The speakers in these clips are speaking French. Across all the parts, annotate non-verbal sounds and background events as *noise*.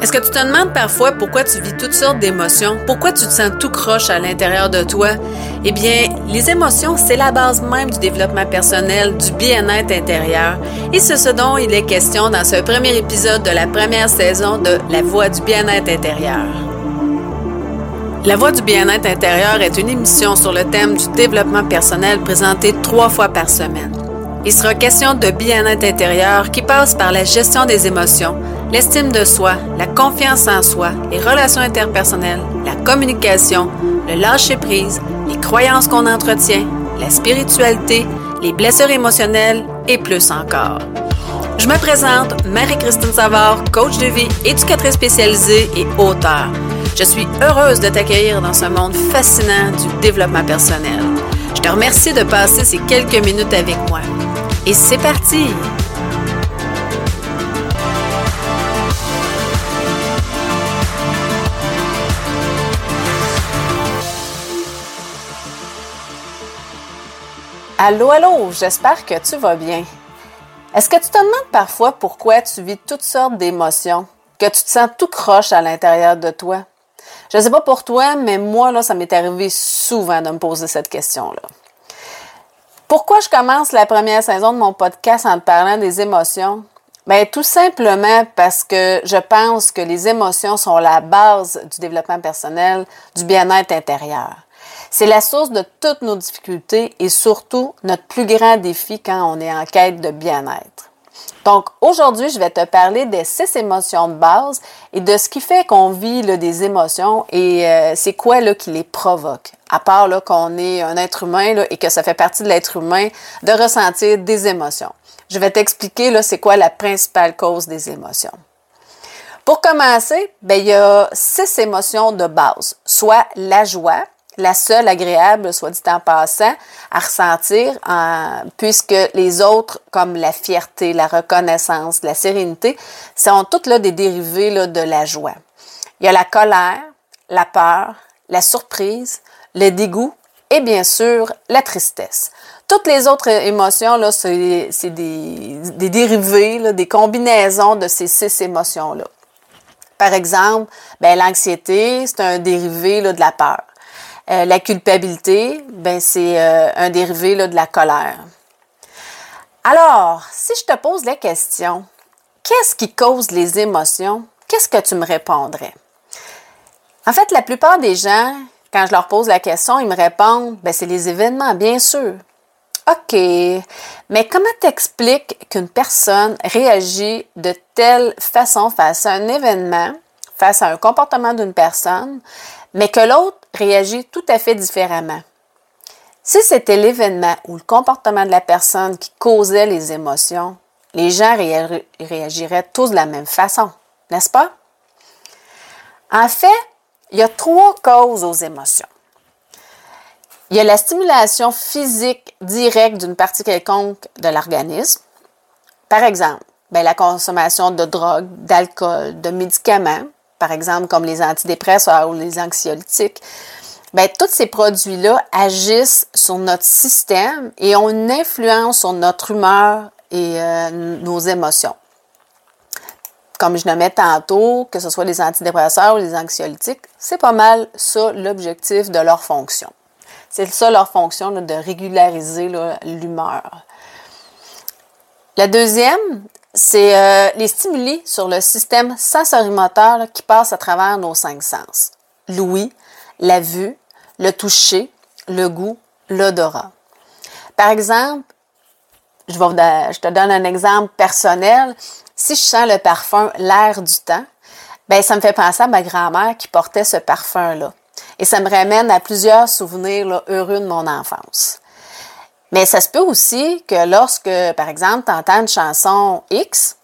Est-ce que tu te demandes parfois pourquoi tu vis toutes sortes d'émotions? Pourquoi tu te sens tout croche à l'intérieur de toi? Eh bien, les émotions, c'est la base même du développement personnel, du bien-être intérieur. Et c'est ce dont il est question dans ce premier épisode de la première saison de La Voix du bien-être intérieur. La Voix du bien-être intérieur est une émission sur le thème du développement personnel présentée trois fois par semaine. Il sera question de bien-être intérieur qui passe par la gestion des émotions, l'estime de soi, la confiance en soi, les relations interpersonnelles, la communication, le lâcher-prise, les croyances qu'on entretient, la spiritualité, les blessures émotionnelles et plus encore. Je me présente, Marie-Christine Savard, coach de vie, éducatrice spécialisée et auteur. Je suis heureuse de t'accueillir dans ce monde fascinant du développement personnel. Je te remercie de passer ces quelques minutes avec moi. Et c'est parti! Allô, allô, j'espère que tu vas bien. Est-ce que tu te demandes parfois pourquoi tu vis toutes sortes d'émotions, que tu te sens tout croche à l'intérieur de toi? Je ne sais pas pour toi, mais moi, là, ça m'est arrivé souvent de me poser cette question-là. Pourquoi je commence la première saison de mon podcast en te parlant des émotions? Bien, tout simplement parce que je pense que les émotions sont la base du développement personnel, du bien-être intérieur. C'est la source de toutes nos difficultés et surtout notre plus grand défi quand on est en quête de bien-être. Donc aujourd'hui, je vais te parler des six émotions de base et de ce qui fait qu'on vit des émotions et euh, c'est quoi là, qui les provoque. À part qu'on est un être humain et que ça fait partie de l'être humain de ressentir des émotions. Je vais t'expliquer c'est quoi la principale cause des émotions. Pour commencer, ben, il y a six émotions de base, soit la joie, la seule agréable, soit dit en passant, à ressentir, puisque les autres, comme la fierté, la reconnaissance, la sérénité, sont toutes là des dérivés de la joie. Il y a la colère, la peur, la surprise, le dégoût et bien sûr la tristesse. Toutes les autres émotions, là, c'est, des, dérivés, des combinaisons de ces six émotions-là. Par exemple, ben, l'anxiété, c'est un dérivé de la peur. Euh, la culpabilité, ben c'est euh, un dérivé de la colère. Alors, si je te pose la question, qu'est-ce qui cause les émotions? Qu'est-ce que tu me répondrais? En fait, la plupart des gens, quand je leur pose la question, ils me répondent, ben c'est les événements, bien sûr. OK, mais comment t'expliques qu'une personne réagit de telle façon face à un événement, face à un comportement d'une personne, mais que l'autre réagit tout à fait différemment. Si c'était l'événement ou le comportement de la personne qui causait les émotions, les gens réagiraient tous de la même façon, n'est-ce pas? En fait, il y a trois causes aux émotions. Il y a la stimulation physique directe d'une partie quelconque de l'organisme. Par exemple, ben, la consommation de drogue, d'alcool, de médicaments, par exemple comme les antidépresseurs ou les anxiolytiques, ben, tous ces produits-là agissent sur notre système et ont une influence sur notre humeur et euh, nos émotions. Comme je mets tantôt, que ce soit les antidépresseurs ou les anxiolytiques, c'est pas mal ça l'objectif de leur fonction. C'est ça leur fonction de régulariser l'humeur. La deuxième, c'est euh, les stimuli sur le système sensorimoteur qui passe à travers nos cinq sens. L'ouïe, la vue, le toucher, le goût, l'odorat. Par exemple, je, je, te donne un exemple personnel. Si je sens le parfum l'air du temps, ben ça me fait penser à ma grand-mère qui portait ce parfum-là. Et ça me ramène à plusieurs souvenirs heureux de mon enfance. Mais ça se peut aussi que lorsque, par exemple, tu entends une chanson X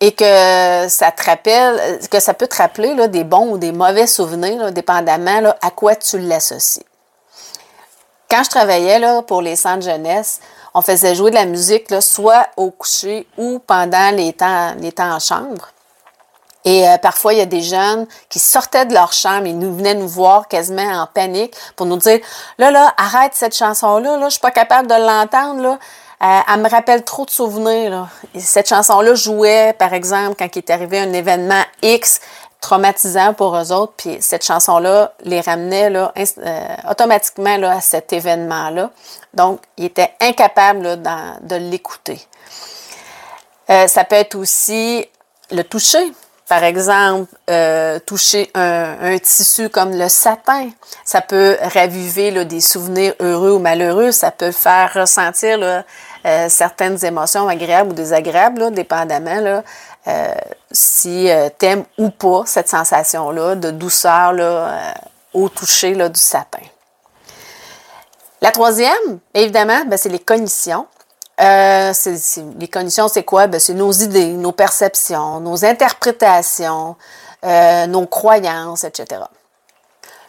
et que ça te rappelle, que ça peut te rappeler là, des bons ou des mauvais souvenirs, dépendamment là, à quoi tu l'associes. Quand je travaillais là, pour les centres jeunesse, on faisait jouer de la musique là, soit au coucher ou pendant les temps, les temps en chambre. Et euh, parfois, il y a des jeunes qui sortaient de leur chambre et nous venaient nous voir quasiment en panique pour nous dire Là, là, arrête cette chanson-là, là, je suis pas capable de l'entendre, là. Euh, elle me rappelle trop de souvenirs. Là. cette chanson-là jouait, par exemple, quand il est arrivé un événement X traumatisant pour eux autres. Puis cette chanson-là les ramenait là, automatiquement là, à cet événement-là. Donc, ils étaient incapables de l'écouter. ça peut être aussi le toucher. Par exemple, euh, toucher un, tissu comme le satin, ça peut raviver des souvenirs heureux ou malheureux, ça peut faire ressentir euh, certaines émotions agréables ou désagréables, dépendamment euh, si tu aimes ou pas cette sensation-là de douceur au toucher du satin. La troisième, évidemment, ben, c'est les cognitions. Euh, les conditions, c'est quoi? Ben, c'est nos idées, nos perceptions, nos interprétations, euh, nos croyances, etc.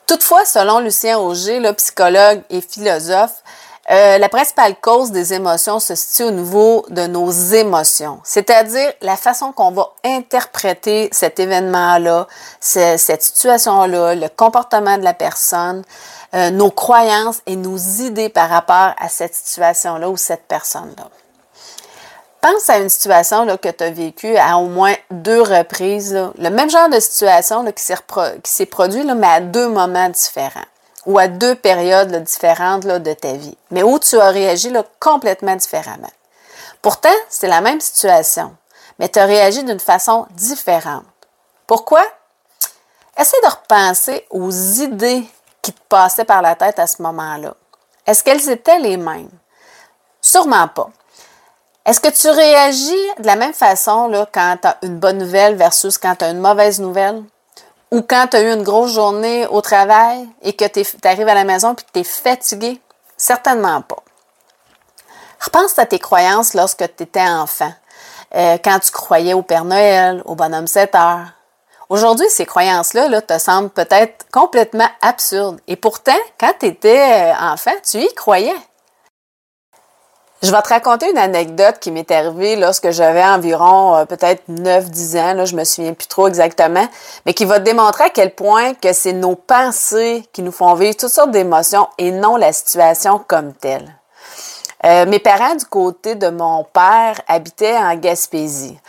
Toutefois, selon Lucien Auger, le psychologue et philosophe, euh, la principale cause des émotions se situe au niveau de nos émotions, c'est-à-dire la façon qu'on va interpréter cet événement-là, cette situation-là, le comportement de la personne, euh, nos croyances et nos idées par rapport à cette situation-là ou cette personne-là. Pense à une situation là, que tu as vécue à au moins deux reprises, le même genre de situation là, qui s'est produit, là, mais à deux moments différents ou à deux périodes différentes de ta vie, mais où tu as réagi complètement différemment. Pourtant, c'est la même situation, mais tu as réagi d'une façon différente. Pourquoi? Essaie de repenser aux idées qui te passaient par la tête à ce moment-là? Est-ce qu'elles étaient les mêmes? Sûrement pas. Est-ce que tu réagis de la même façon quand tu as une bonne nouvelle versus quand tu as une mauvaise nouvelle? Ou quand tu as eu une grosse journée au travail et que tu arrives à la maison et que tu es fatigué? Certainement pas. Repense à tes croyances lorsque tu étais enfant. Euh, quand tu croyais au Père Noël, au bonhomme 7 heures. Aujourd'hui, ces croyances-là là, te semblent peut-être complètement absurdes. Et pourtant, quand tu étais euh, enfant, tu y croyais. Je vais te raconter une anecdote qui m'est arrivée lorsque j'avais environ euh, peut-être 9-10 ans, là, je me souviens plus trop exactement, mais qui va te démontrer à quel point que c'est nos pensées qui nous font vivre toutes sortes d'émotions et non la situation comme telle. Euh, mes parents du côté de mon père habitaient en Gaspésie.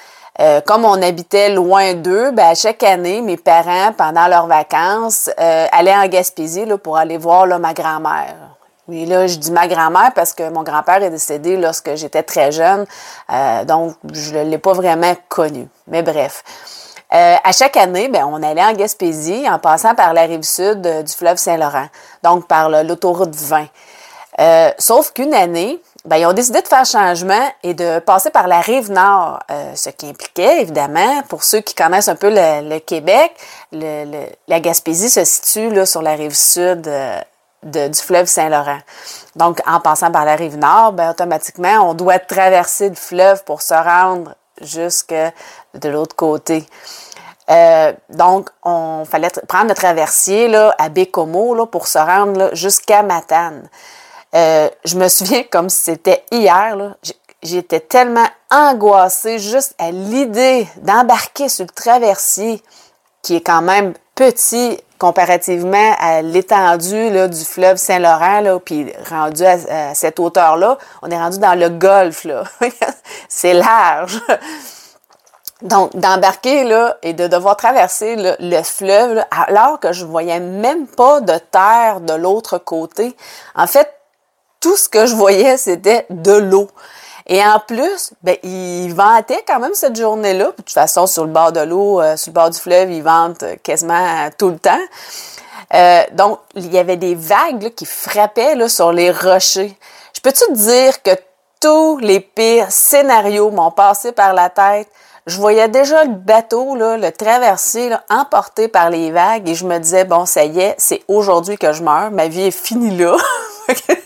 Euh, comme on habitait loin d'eux, ben, à chaque année, mes parents, pendant leurs vacances, allaient en Gaspésie pour aller voir ma grand-mère. Oui, là, je dis ma grand-mère parce que mon grand-père est décédé lorsque j'étais très jeune, euh, donc je ne l'ai pas vraiment connu. Mais bref. Euh, à chaque année, ben, on allait en Gaspésie en passant par la rive sud euh, du fleuve Saint-Laurent, donc par l'autoroute 20. sauf qu'une année, ben, ils ont décidé de faire changement et de passer par la rive nord, ce qui impliquait évidemment, pour ceux qui connaissent un peu le, Québec, la Gaspésie se situe là, sur la rive sud du fleuve Saint-Laurent. Donc, en passant par la rive nord, ben, automatiquement, on doit traverser le fleuve pour se rendre jusque de l'autre côté. Euh, donc, on fallait prendre le traversier là, à Bécomo là, pour se rendre jusqu'à Matane. Euh, je me souviens comme si c'était hier, j'étais tellement angoissée juste à l'idée d'embarquer sur le traversier qui est quand même petit comparativement à l'étendue du fleuve Saint-Laurent, puis rendu à, cette hauteur-là, on est rendu dans le golfe. *laughs* C'est large. Donc, d'embarquer là et de devoir traverser le fleuve alors que je voyais même pas de terre de l'autre côté. En fait, tout ce que je voyais, c'était de l'eau. Et en plus, ben, ils vantaient quand même cette journée-là. De toute façon, sur le bord de l'eau, euh, sur le bord du fleuve, ils vantent quasiment tout le temps. Euh, donc, il y avait des vagues qui frappaient là, sur les rochers. Je peux-tu te dire que tous les pires scénarios m'ont passé par la tête? Je voyais déjà le bateau, là, le traversier, là, emporté par les vagues et je me disais, bon, ça y est, c'est aujourd'hui que je meurs, ma vie est finie là. *laughs*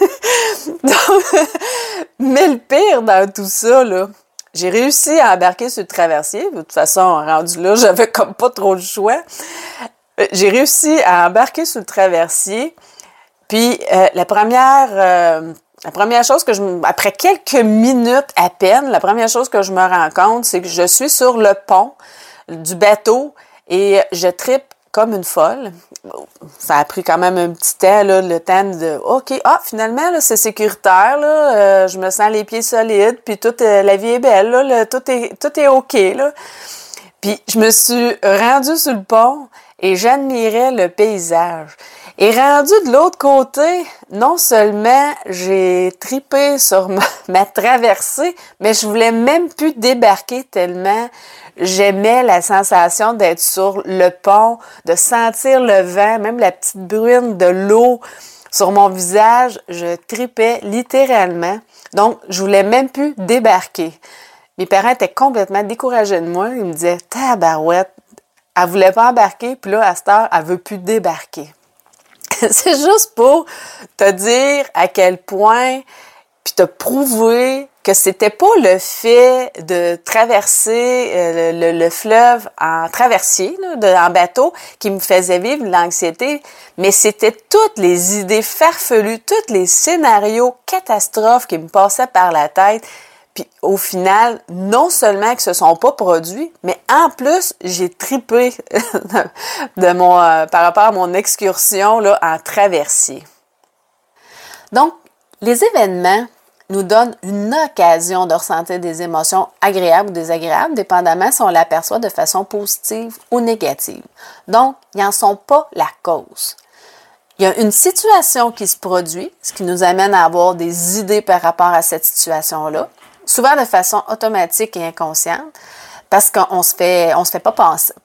*laughs* mais le pire dans tout ça, là, j'ai réussi à embarquer sur le traversier. De toute façon, rendu là, *laughs* j'avais comme pas trop le choix. Euh, j'ai réussi à embarquer sur le traversier. Puis euh, la première, euh, la première chose que je, après quelques minutes à peine, la première chose que je me rends compte, c'est que je suis sur le pont du bateau et je tripe comme une folle. Ça a pris quand même un petit temps, le temps de OK, ah, finalement, c'est sécuritaire, euh, je me sens les pieds solides, puis toute euh, la vie est belle, tout, est, tout est OK. Là. Puis je me suis rendue sur le pont et j'admirais le paysage. Et rendu de l'autre côté, non seulement j'ai tripé sur *laughs* ma, traversée, mais je voulais même plus débarquer tellement j'aimais la sensation d'être sur le pont, de sentir le vent, même la petite bruine de l'eau sur mon visage. Je tripais littéralement. Donc, je voulais même plus débarquer. Mes parents étaient complètement découragés de moi. Ils me disaient, tabarouette, elle voulait pas embarquer, puis là, à cette heure, elle veut plus débarquer. *laughs* c'est juste pour te dire à quel point, puis te prouver que c'était pas le fait de traverser euh, le, fleuve en traversier, en bateau, qui me faisait vivre l'anxiété, mais c'était toutes les idées farfelues, tous les scénarios catastrophes qui me passaient par la tête, puis au final, non seulement que se sont pas produits, mais en plus, j'ai tripé *laughs* de mon, euh, par rapport à mon excursion là, en traversier. Donc, les événements nous donnent une occasion de ressentir des émotions agréables ou désagréables, dépendamment si on l'aperçoit de façon positive ou négative. Donc, ils n'en sont pas la cause. Il y a une situation qui se produit, ce qui nous amène à avoir des idées par rapport à cette situation-là souvent de façon automatique et inconsciente, parce qu'on se fait, on se fait pas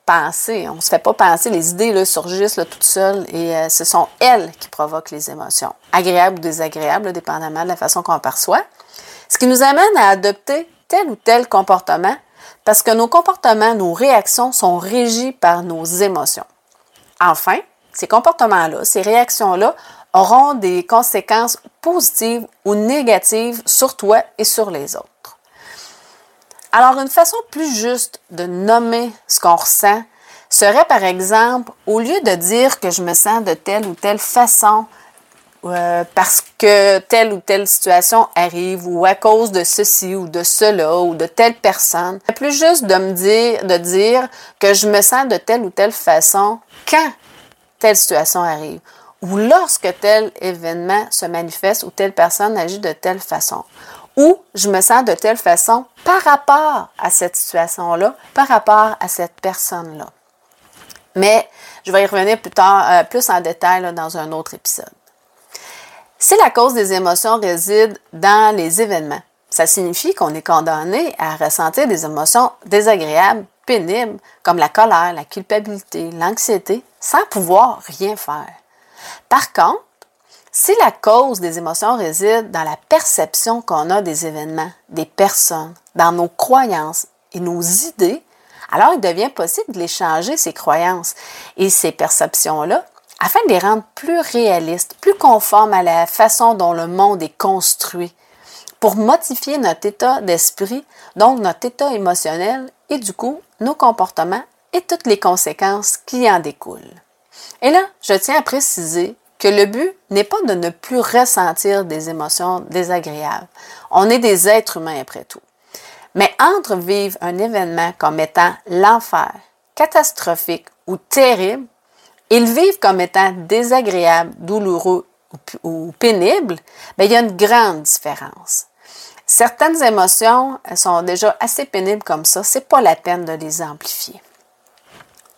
penser, on se fait pas penser, les idées là, surgissent là, toutes seules et euh, ce sont elles qui provoquent les émotions, agréables ou désagréables, dépendamment de la façon qu'on perçoit. Ce qui nous amène à adopter tel ou tel comportement parce que nos comportements, nos réactions sont régis par nos émotions. Enfin, ces comportements-là, ces réactions-là auront des conséquences positives ou négatives sur toi et sur les autres. Alors, une façon plus juste de nommer ce qu'on ressent serait, par exemple, au lieu de dire que je me sens de telle ou telle façon euh, parce que telle ou telle situation arrive ou à cause de ceci ou de cela ou de telle personne, plus juste de me dire, de dire que je me sens de telle ou telle façon quand telle situation arrive ou lorsque tel événement se manifeste ou telle personne agit de telle façon ou je me sens de telle façon par rapport à cette situation-là, par rapport à cette personne-là. Mais je vais y revenir plus tard, euh, plus en détail dans un autre épisode. Si la cause des émotions réside dans les événements, ça signifie qu'on est condamné à ressentir des émotions désagréables, pénibles, comme la colère, la culpabilité, l'anxiété, sans pouvoir rien faire. Par contre, si la cause des émotions réside dans la perception qu'on a des événements, des personnes, dans nos croyances et nos idées, alors il devient possible de les changer, ces croyances et ces perceptions-là, afin de les rendre plus réalistes, plus conformes à la façon dont le monde est construit, pour modifier notre état d'esprit, donc notre état émotionnel et du coup nos comportements et toutes les conséquences qui en découlent. Et là, je tiens à préciser que le but n'est pas de ne plus ressentir des émotions désagréables. On est des êtres humains après tout. Mais entre vivre un événement comme étant l'enfer, catastrophique ou terrible, et le vivre comme étant désagréable, douloureux ou, pénible, bien, il y a une grande différence. Certaines émotions sont déjà assez pénibles comme ça, c'est pas la peine de les amplifier.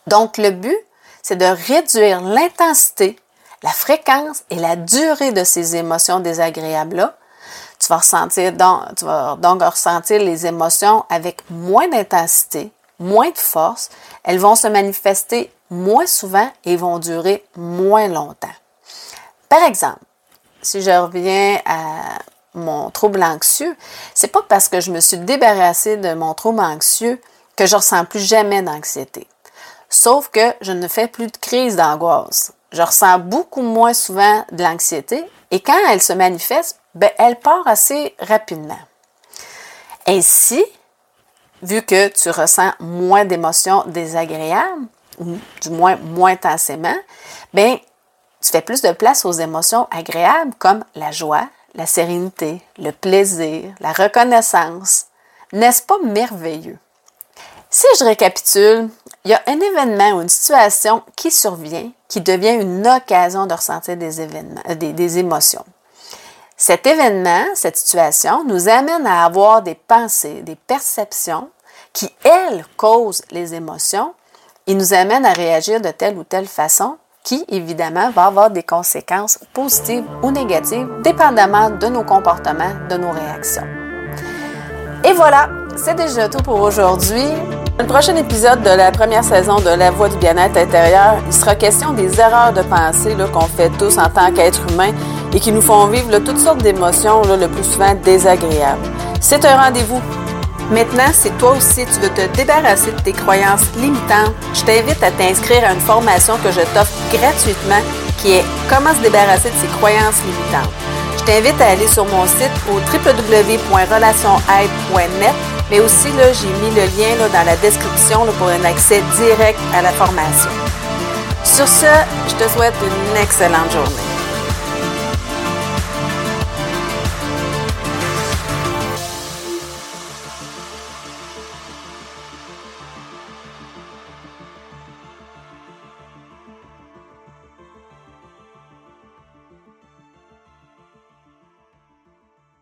Donc, le but, c'est de réduire l'intensité la fréquence et la durée de ces émotions désagréables-là. Tu vas ressentir donc, tu vas donc ressentir les émotions avec moins d'intensité, moins de force. Elles vont se manifester moins souvent et vont durer moins longtemps. Par exemple, si je reviens à mon trouble anxieux, c'est pas parce que je me suis débarrassée de mon trouble anxieux que je ressens plus jamais d'anxiété. Sauf que je ne fais plus de crise d'angoisse je ressens beaucoup moins souvent de l'anxiété et quand elle se manifeste, ben, elle part assez rapidement. Ainsi, vu que tu ressens moins d'émotions désagréables, ou du moins moins intensément, ben, tu fais plus de place aux émotions agréables comme la joie, la sérénité, le plaisir, la reconnaissance. N'est-ce pas merveilleux? Si je récapitule, il y a un événement ou une situation qui survient qui devient une occasion de ressentir des, événements, euh, des, émotions. Cet événement, cette situation, nous amène à avoir des pensées, des perceptions qui, elles, causent les émotions et nous amènent à réagir de telle ou telle façon qui, évidemment, va avoir des conséquences positives ou négatives, dépendamment de nos comportements, de nos réactions. Et voilà, c'est déjà tout pour aujourd'hui. Dans le prochain épisode de la première saison de La Voix du bien-être intérieur, il sera question des erreurs de pensée qu'on fait tous en tant qu'être humain et qui nous font vivre toutes sortes d'émotions, le plus souvent désagréables. C'est un rendez-vous. Maintenant, si toi aussi tu veux te débarrasser de tes croyances limitantes, je t'invite à t'inscrire à une formation que je t'offre gratuitement qui est Comment se débarrasser de ses croyances limitantes. Je t'invite à aller sur mon site au www.relationaide.net mais aussi, là, j'ai mis le lien là, dans la description là, pour un accès direct à la formation. Sur ce, je te souhaite une excellente journée.